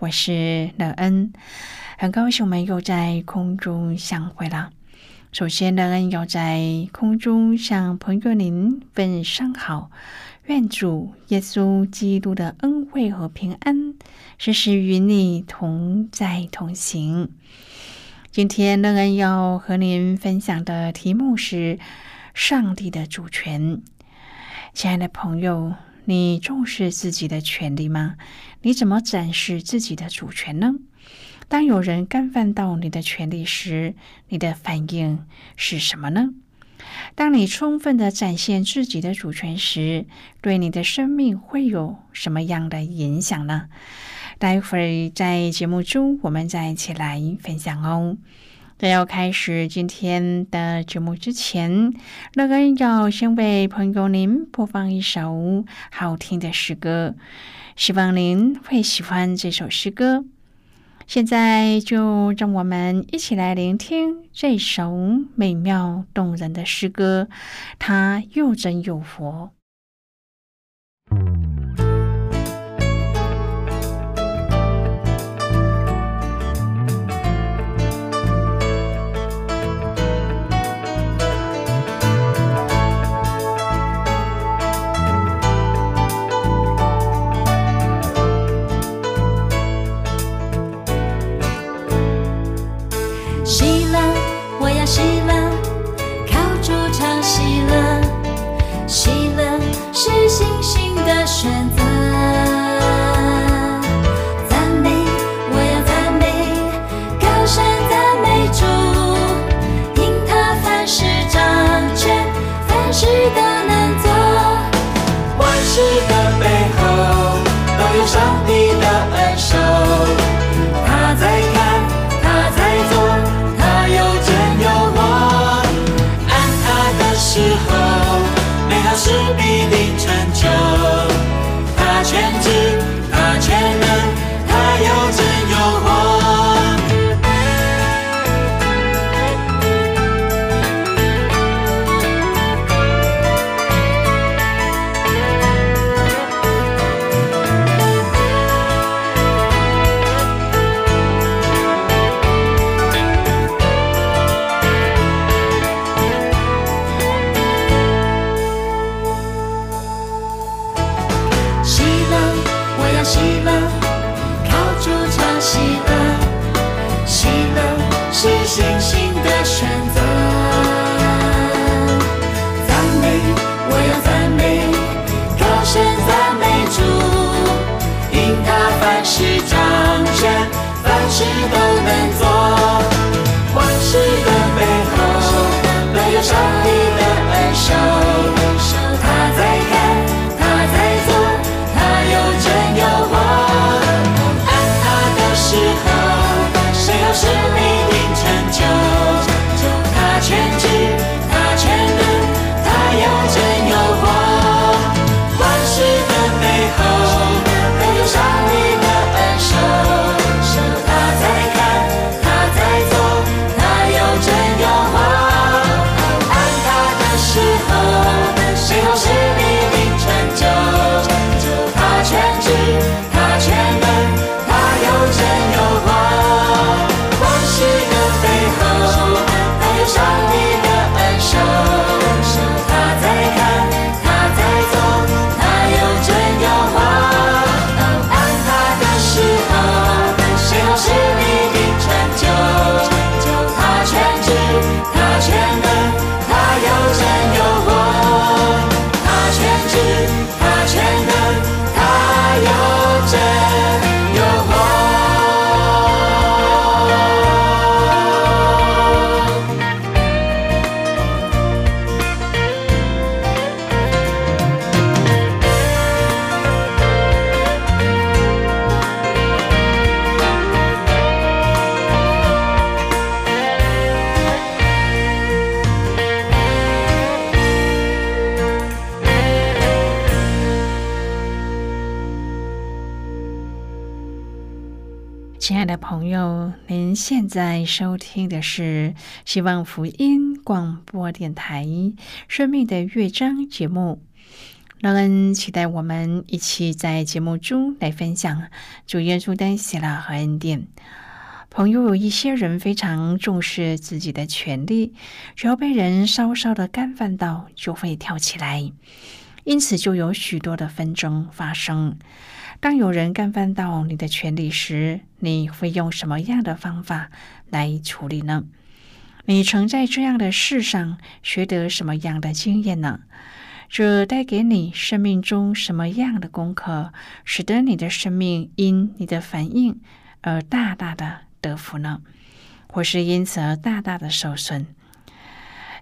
我是乐恩，很高兴我们又在空中相会了。首先，乐恩要在空中向朋友您问声好，愿主耶稣基督的恩惠和平安时时与你同在同行。今天，乐恩要和您分享的题目是上帝的主权。亲爱的朋友。你重视自己的权利吗？你怎么展示自己的主权呢？当有人干犯到你的权利时，你的反应是什么呢？当你充分的展现自己的主权时，对你的生命会有什么样的影响呢？待会儿在节目中，我们再一起来分享哦。在要开始今天的节目之前，乐恩要先为朋友您播放一首好听的诗歌，希望您会喜欢这首诗歌。现在就让我们一起来聆听这首美妙动人的诗歌，它又真又活。朋友，您现在收听的是希望福音广播电台《生命的乐章》节目。让人期待我们一起在节目中来分享主耶稣的喜乐和恩典。朋友，有一些人非常重视自己的权利，只要被人稍稍的干犯到，就会跳起来，因此就有许多的纷争发生。当有人干犯到你的权利时，你会用什么样的方法来处理呢？你曾在这样的事上学得什么样的经验呢？这带给你生命中什么样的功课，使得你的生命因你的反应而大大的得福呢？或是因此而大大的受损？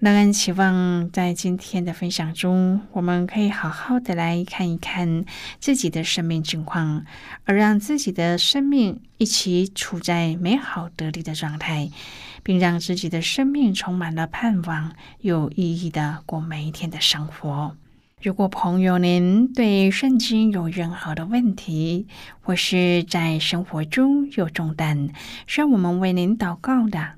乐恩期望在今天的分享中，我们可以好好的来看一看自己的生命情况，而让自己的生命一起处在美好得力的状态，并让自己的生命充满了盼望，有意义的过每一天的生活。如果朋友您对圣经有任何的问题，或是在生活中有重担，需要我们为您祷告的。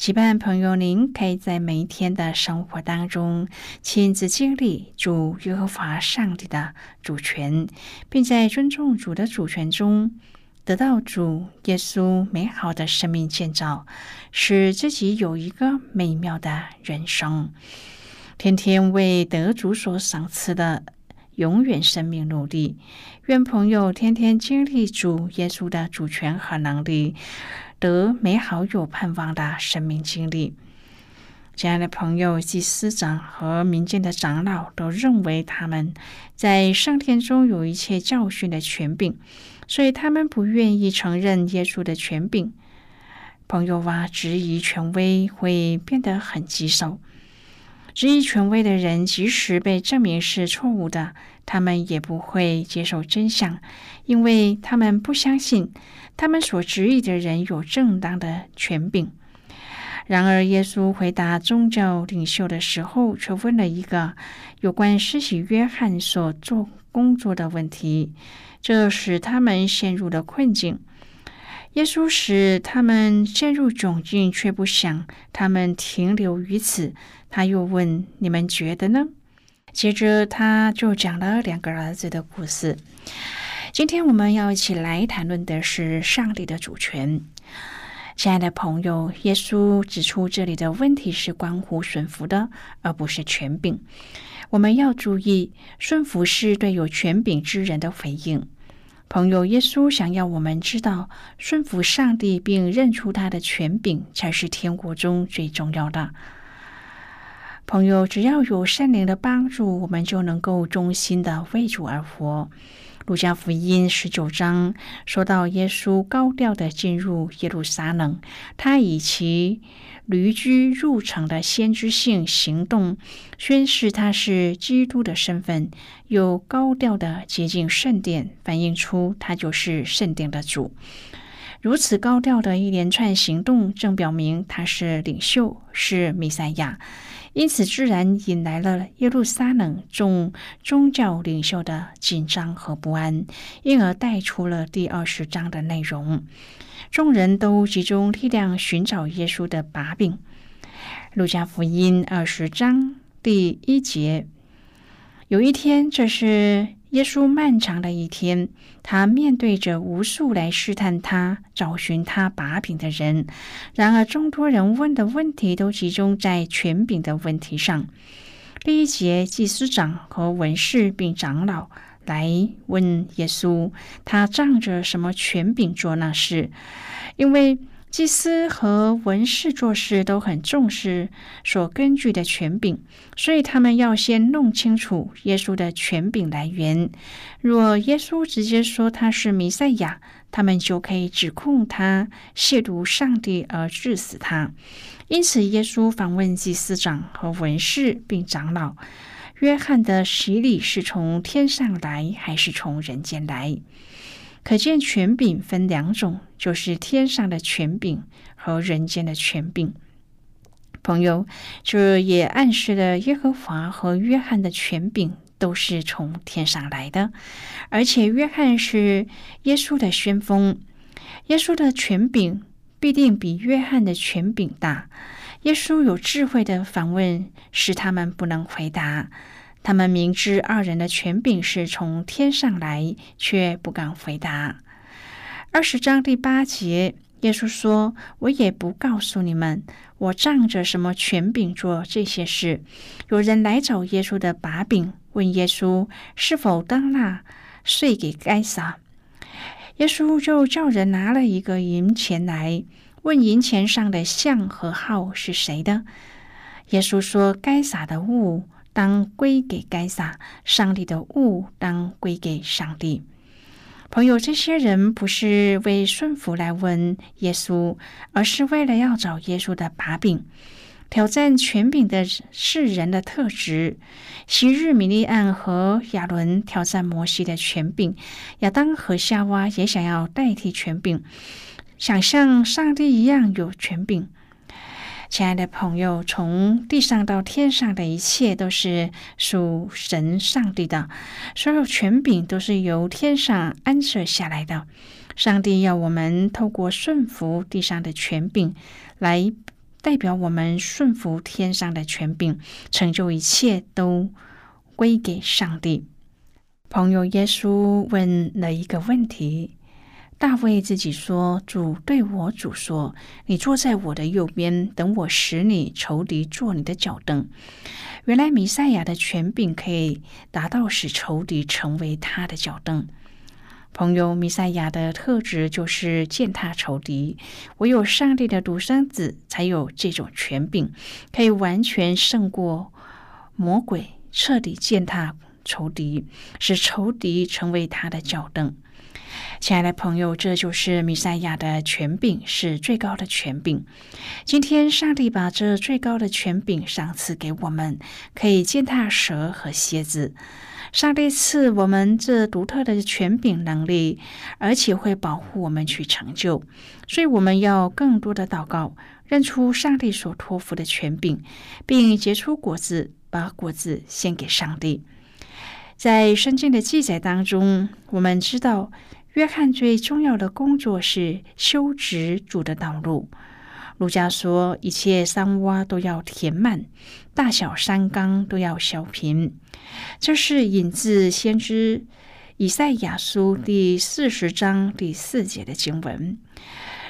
期盼朋友，您可以在每一天的生活当中亲自经历主耶和华上帝的主权，并在尊重主的主权中得到主耶稣美好的生命建造，使自己有一个美妙的人生。天天为得主所赏赐的永远生命努力。愿朋友天天经历主耶稣的主权和能力。得美好有盼望的生命经历。亲爱的朋友，祭司长和民间的长老都认为他们在上天中有一切教训的权柄，所以他们不愿意承认耶稣的权柄。朋友啊，质疑权威会变得很棘手。质疑权威的人，即使被证明是错误的，他们也不会接受真相，因为他们不相信。他们所质疑的人有正当的权柄。然而，耶稣回答宗教领袖的时候，却问了一个有关施洗约翰所做工作的问题，这使他们陷入了困境。耶稣使他们陷入窘境，却不想他们停留于此。他又问：“你们觉得呢？”接着，他就讲了两个儿子的故事。今天我们要一起来谈论的是上帝的主权。亲爱的朋友，耶稣指出这里的问题是关乎顺服的，而不是权柄。我们要注意，顺服是对有权柄之人的回应。朋友，耶稣想要我们知道，顺服上帝并认出他的权柄，才是天国中最重要的。朋友，只要有圣灵的帮助，我们就能够忠心的为主而活。路加福音十九章说到，耶稣高调的进入耶路撒冷，他以其驴驹入城的先知性行动，宣示他是基督的身份；又高调的接近圣殿，反映出他就是圣殿的主。如此高调的一连串行动，正表明他是领袖，是弥赛亚。因此，自然引来了耶路撒冷众宗教领袖的紧张和不安，因而带出了第二十章的内容。众人都集中力量寻找耶稣的把柄。路加福音二十章第一节，有一天，这是。耶稣漫长的一天，他面对着无数来试探他、找寻他把柄的人。然而，众多人问的问题都集中在权柄的问题上。第一节，祭司长和文士并长老来问耶稣，他仗着什么权柄做那事？因为祭司和文士做事都很重视所根据的权柄，所以他们要先弄清楚耶稣的权柄来源。若耶稣直接说他是弥赛亚，他们就可以指控他亵渎上帝而致死他。因此，耶稣访问祭司长和文士并长老：约翰的洗礼是从天上来，还是从人间来？可见权柄分两种，就是天上的权柄和人间的权柄。朋友，这也暗示了耶和华和约翰的权柄都是从天上来的，而且约翰是耶稣的先锋，耶稣的权柄必定比约翰的权柄大。耶稣有智慧的反问，使他们不能回答。他们明知二人的权柄是从天上来，却不敢回答。二十章第八节，耶稣说：“我也不告诉你们，我仗着什么权柄做这些事。”有人来找耶稣的把柄，问耶稣是否当纳税给该撒。耶稣就叫人拿了一个银钱来，问银钱上的像和号是谁的。耶稣说：“该撒的物。”当归给该撒，上帝的物当归给上帝。朋友，这些人不是为顺服来问耶稣，而是为了要找耶稣的把柄，挑战权柄的是人的特质。昔日米利安和亚伦挑战摩西的权柄，亚当和夏娃也想要代替权柄，想像上帝一样有权柄。亲爱的朋友，从地上到天上的一切都是属神上帝的，所有权柄都是由天上安设下来的。上帝要我们透过顺服地上的权柄，来代表我们顺服天上的权柄，成就一切都归给上帝。朋友，耶稣问了一个问题。大卫自己说：“主对我主说，你坐在我的右边，等我使你仇敌坐你的脚凳。”原来弥赛亚的权柄可以达到使仇敌成为他的脚凳。朋友，弥赛亚的特质就是践踏仇敌，唯有上帝的独生子才有这种权柄，可以完全胜过魔鬼，彻底践踏仇敌，使仇敌成为他的脚凳。亲爱的朋友，这就是弥赛亚的权柄，是最高的权柄。今天，上帝把这最高的权柄赏赐给我们，可以践踏蛇和蝎子。上帝赐我们这独特的权柄能力，而且会保护我们去成就。所以，我们要更多的祷告，认出上帝所托付的权柄，并结出果子，把果子献给上帝。在圣经的记载当中，我们知道。约翰最重要的工作是修直主的道路。儒家说，一切山洼都要填满，大小山冈都要削平。这是引自先知以赛亚书第四十章第四节的经文。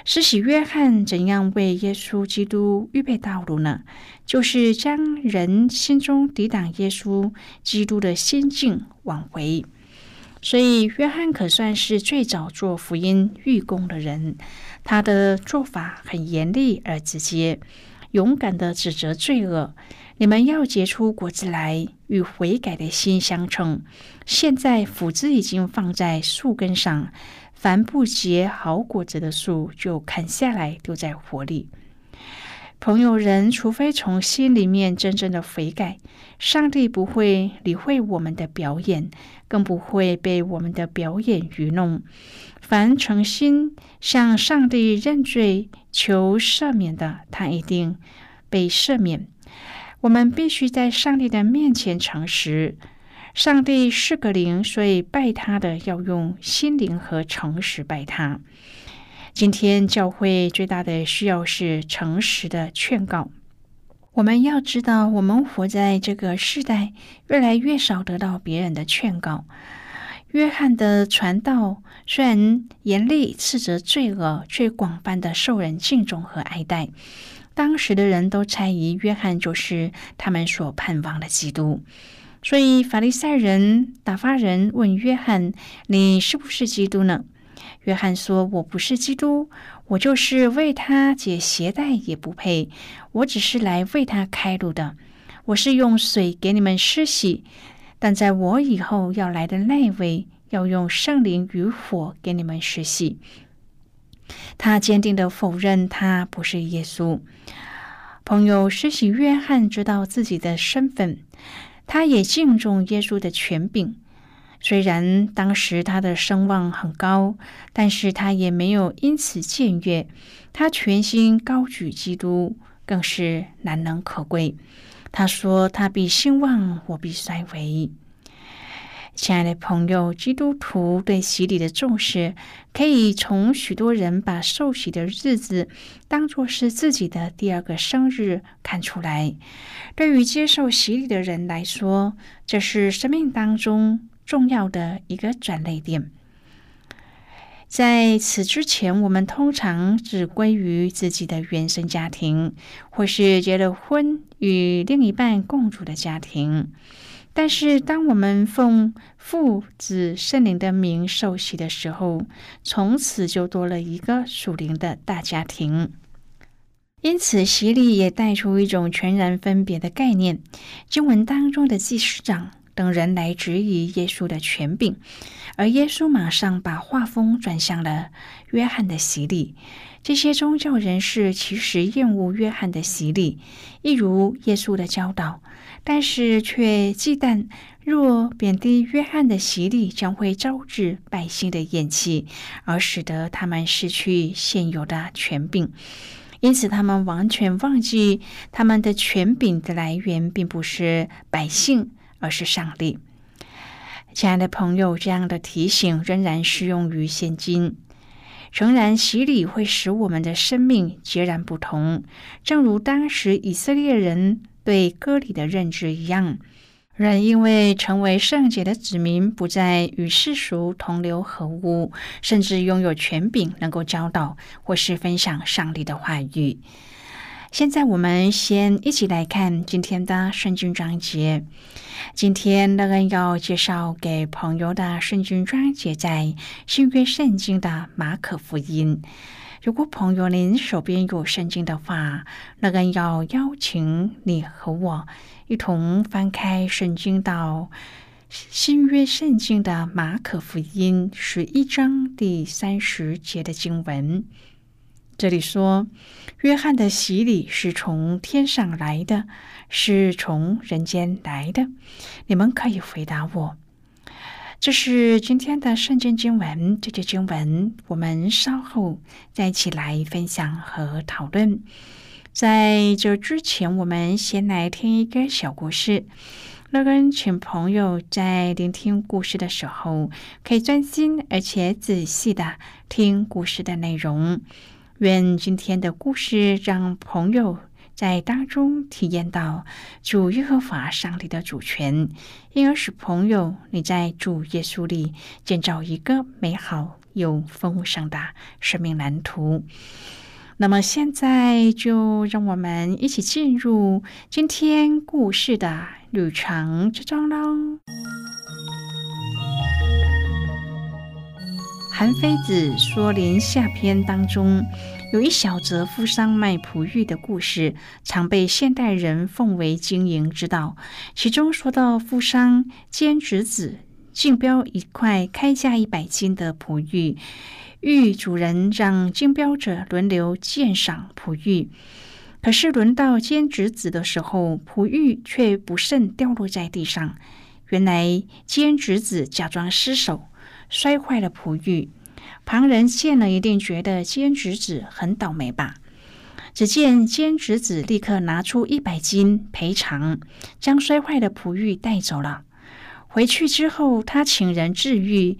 施洗约翰怎样为耶稣基督预备道路呢？就是将人心中抵挡耶稣基督的心境挽回。所以，约翰可算是最早做福音预工的人。他的做法很严厉而直接，勇敢的指责罪恶。你们要结出果子来，与悔改的心相称。现在斧子已经放在树根上，凡不结好果子的树，就砍下来丢在火里。朋友，人除非从心里面真正的悔改，上帝不会理会我们的表演，更不会被我们的表演愚弄。凡诚心向上帝认罪求赦免的，他一定被赦免。我们必须在上帝的面前诚实。上帝是个灵，所以拜他的要用心灵和诚实拜他。今天教会最大的需要是诚实的劝告。我们要知道，我们活在这个时代，越来越少得到别人的劝告。约翰的传道虽然严厉斥责罪恶，却广泛的受人敬重和爱戴。当时的人都猜疑约翰就是他们所盼望的基督。所以法利赛人打发人问约翰：“你是不是基督呢？”约翰说：“我不是基督，我就是为他解鞋带也不配，我只是来为他开路的。我是用水给你们施洗，但在我以后要来的那位，要用圣灵与火给你们施洗。”他坚定的否认他不是耶稣。朋友施洗约翰知道自己的身份。他也敬重耶稣的权柄，虽然当时他的声望很高，但是他也没有因此僭越。他全心高举基督，更是难能可贵。他说：“他必兴旺，我必衰微。”亲爱的朋友，基督徒对洗礼的重视，可以从许多人把受洗的日子当作是自己的第二个生日看出来。对于接受洗礼的人来说，这是生命当中重要的一个转类点。在此之前，我们通常只归于自己的原生家庭，或是结了婚与另一半共处的家庭。但是，当我们奉父子圣灵的名受洗的时候，从此就多了一个属灵的大家庭。因此，洗礼也带出一种全然分别的概念。经文当中的祭司长等人来质疑耶稣的权柄，而耶稣马上把画风转向了约翰的洗礼。这些宗教人士其实厌恶约翰的洗礼，一如耶稣的教导。但是却忌惮，若贬低约翰的洗礼，将会招致百姓的厌弃，而使得他们失去现有的权柄。因此，他们完全忘记他们的权柄的来源，并不是百姓，而是上帝。亲爱的朋友，这样的提醒仍然适用于现今。诚然，洗礼会使我们的生命截然不同，正如当时以色列人。对割礼的认知一样，人因为成为圣洁的子民，不再与世俗同流合污，甚至拥有权柄，能够教导或是分享上帝的话语。现在，我们先一起来看今天的圣经章节。今天乐恩要介绍给朋友的圣经章节，在新约圣经的马可福音。如果朋友您手边有圣经的话，乐恩要邀请你和我一同翻开圣经到新约圣经的马可福音十一章第三十节的经文。这里说，约翰的洗礼是从天上来的，是从人间来的。你们可以回答我。这是今天的圣经经文，这节经文我们稍后再一起来分享和讨论。在这之前，我们先来听一个小故事。乐根请朋友在聆听故事的时候，可以专心而且仔细的听故事的内容。愿今天的故事让朋友。在当中体验到主耶和华上帝的主权，因而使朋友你在主耶稣里建造一个美好又丰盛的生命蓝图。那么现在就让我们一起进入今天故事的旅程之中喽。韩非子说林下篇当中。有一小则富商卖璞玉的故事，常被现代人奉为经营之道。其中说到富商兼侄子竞标一块开价一百金的璞玉，玉主人让竞标者轮流鉴赏璞玉。可是轮到兼侄子的时候，璞玉却不慎掉落在地上。原来兼侄子假装失手，摔坏了璞玉。旁人见了一定觉得兼侄子很倒霉吧？只见兼侄子立刻拿出一百金赔偿，将摔坏的璞玉带走了。回去之后，他请人治愈，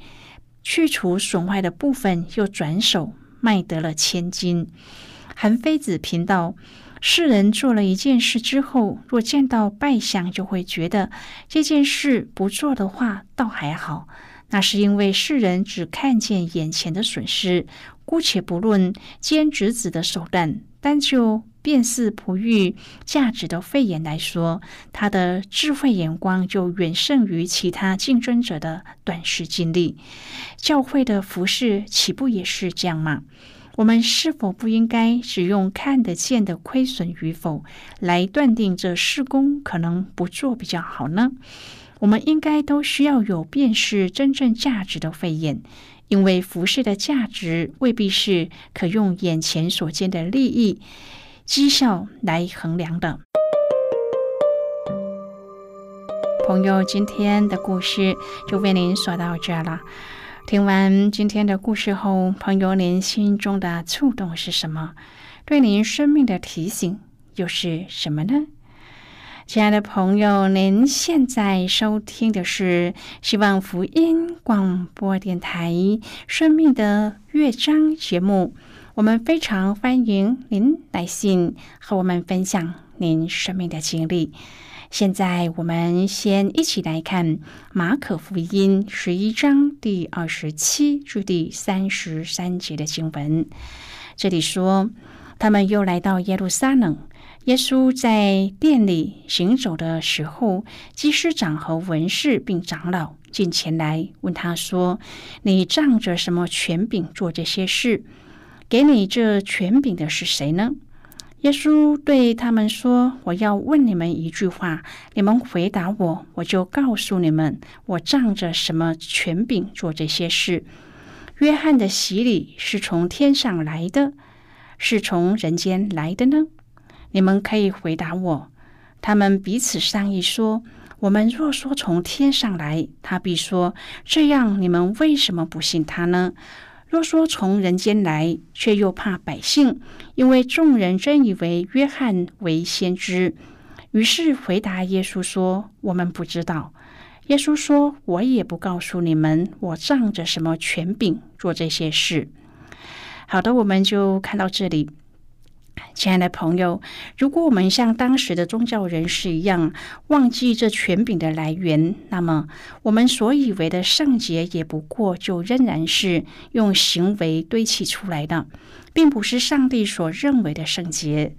去除损坏的部分，又转手卖得了千金。韩非子评道：世人做了一件事之后，若见到败相，就会觉得这件事不做的话，倒还好。那是因为世人只看见眼前的损失，姑且不论兼职子的手段，单就辨识璞玉价值的肺炎来说，他的智慧眼光就远胜于其他竞争者的短视经历。教会的服饰岂不也是这样吗？我们是否不应该只用看得见的亏损与否来断定这施工可能不做比较好呢？我们应该都需要有辨识真正价值的慧眼，因为服饰的价值未必是可用眼前所见的利益、绩效来衡量的。朋友，今天的故事就为您说到这了。听完今天的故事后，朋友您心中的触动是什么？对您生命的提醒又是什么呢？亲爱的朋友，您现在收听的是希望福音广播电台《生命的乐章》节目。我们非常欢迎您来信和我们分享您生命的经历。现在我们先一起来看马可福音十一章第二十七至第三十三节的经文。这里说，他们又来到耶路撒冷。耶稣在店里行走的时候，祭司长和文士并长老进前来问他说：“你仗着什么权柄做这些事？给你这权柄的是谁呢？”耶稣对他们说：“我要问你们一句话，你们回答我，我就告诉你们，我仗着什么权柄做这些事。约翰的洗礼是从天上来的，是从人间来的呢？你们可以回答我。”他们彼此商议说：“我们若说从天上来，他必说：这样，你们为什么不信他呢？”若说从人间来，却又怕百姓，因为众人真以为约翰为先知，于是回答耶稣说：“我们不知道。”耶稣说：“我也不告诉你们，我仗着什么权柄做这些事。”好的，我们就看到这里。亲爱的朋友，如果我们像当时的宗教人士一样忘记这权柄的来源，那么我们所以为的圣洁，也不过就仍然是用行为堆砌出来的，并不是上帝所认为的圣洁。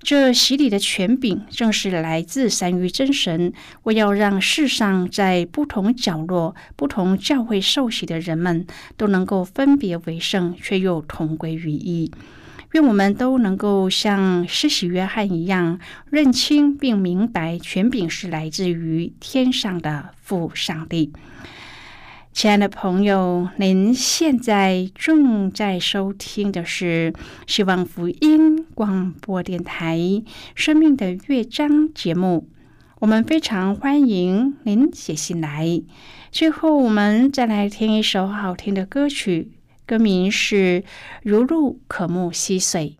这洗礼的权柄，正是来自三于真神，为要让世上在不同角落、不同教会受洗的人们，都能够分别为圣，却又同归于一。愿我们都能够像施洗约翰一样，认清并明白权柄是来自于天上的父上帝。亲爱的朋友，您现在正在收听的是希望福音广播电台《生命的乐章》节目。我们非常欢迎您写信来。最后，我们再来听一首好听的歌曲。歌名是《如露可沐溪水》。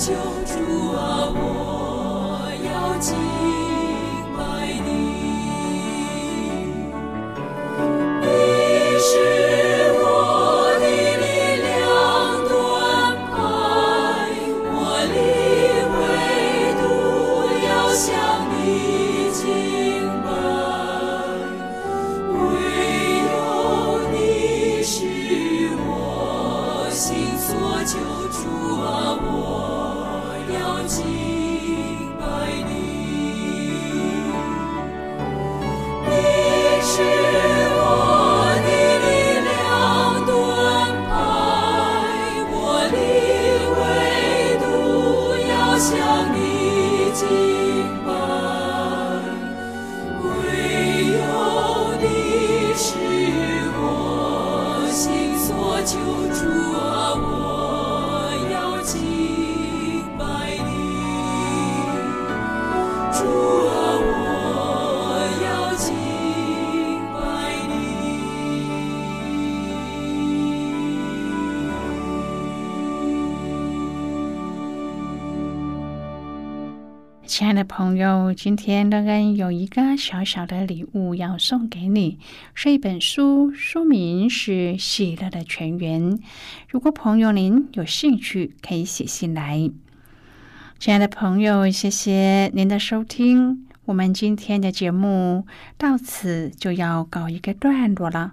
救主啊我要进朋友，今天乐恩有一个小小的礼物要送给你，是一本书，书名是《喜乐的泉源》。如果朋友您有兴趣，可以写信来。亲爱的朋友，谢谢您的收听。我们今天的节目到此就要告一个段落了。